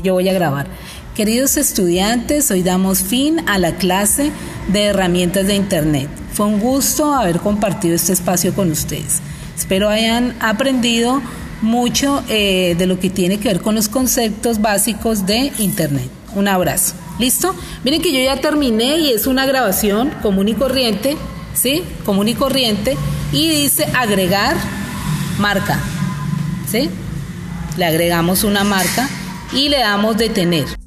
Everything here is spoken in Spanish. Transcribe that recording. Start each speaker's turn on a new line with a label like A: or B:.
A: yo voy a grabar. Queridos estudiantes, hoy damos fin a la clase de herramientas de Internet. Fue un gusto haber compartido este espacio con ustedes. Espero hayan aprendido mucho eh, de lo que tiene que ver con los conceptos básicos de Internet. Un abrazo. ¿Listo? Miren que yo ya terminé y es una grabación común y corriente, ¿sí? Común y corriente. Y dice agregar marca, ¿sí? Le agregamos una marca y le damos detener.